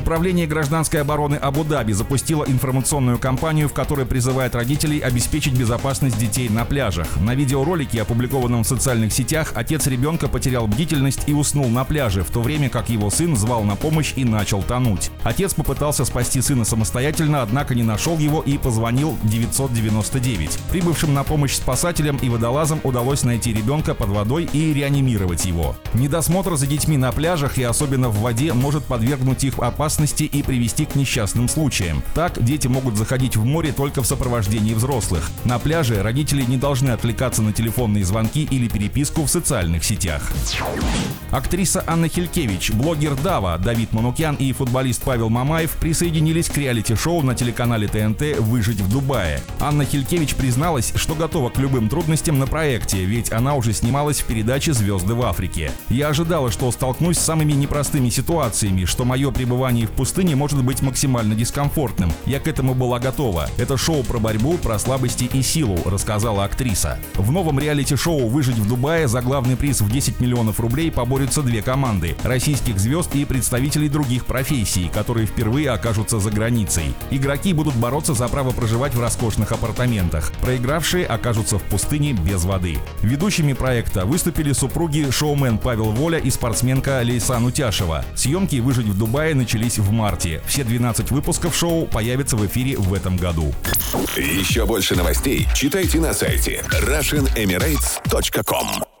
Управление гражданской обороны Абу-Даби запустило информационную кампанию, в которой призывает родителей обеспечить безопасность детей на пляжах. На видеоролике, опубликованном в социальных сетях, отец ребенка потерял бдительность и уснул на пляже, в то время как его сын звал на помощь и начал тонуть. Отец попытался спасти сына самостоятельно, однако не нашел его и позвонил 999. Прибывшим на помощь спасателям и водолазам удалось найти ребенка под водой и реанимировать его. Недосмотр за детьми на пляжах и особенно в воде может подвергнуть их опасности опасности и привести к несчастным случаям. Так, дети могут заходить в море только в сопровождении взрослых. На пляже родители не должны отвлекаться на телефонные звонки или переписку в социальных сетях. Актриса Анна Хилькевич, блогер Дава, Давид Манукян и футболист Павел Мамаев присоединились к реалити-шоу на телеканале ТНТ «Выжить в Дубае». Анна Хилькевич призналась, что готова к любым трудностям на проекте, ведь она уже снималась в передаче «Звезды в Африке». «Я ожидала, что столкнусь с самыми непростыми ситуациями, что мое пребывание пребывании в пустыне может быть максимально дискомфортным. Я к этому была готова. Это шоу про борьбу, про слабости и силу, рассказала актриса. В новом реалити-шоу «Выжить в Дубае» за главный приз в 10 миллионов рублей поборются две команды – российских звезд и представителей других профессий, которые впервые окажутся за границей. Игроки будут бороться за право проживать в роскошных апартаментах. Проигравшие окажутся в пустыне без воды. Ведущими проекта выступили супруги шоумен Павел Воля и спортсменка Лейсан Утяшева. Съемки «Выжить в Дубае» начались начались в марте. Все 12 выпусков шоу появятся в эфире в этом году. Еще больше новостей читайте на сайте RussianEmirates.com